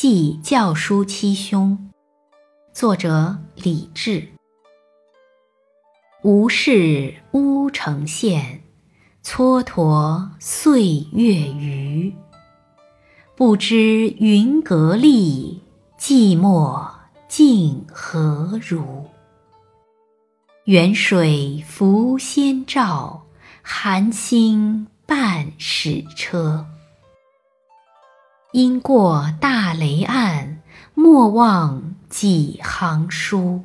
记教书七兄，作者李治。无事乌城县，蹉跎岁月余。不知云阁丽，寂寞竟何如？远水浮先兆，寒星半使车。因过大雷岸，莫忘几行书。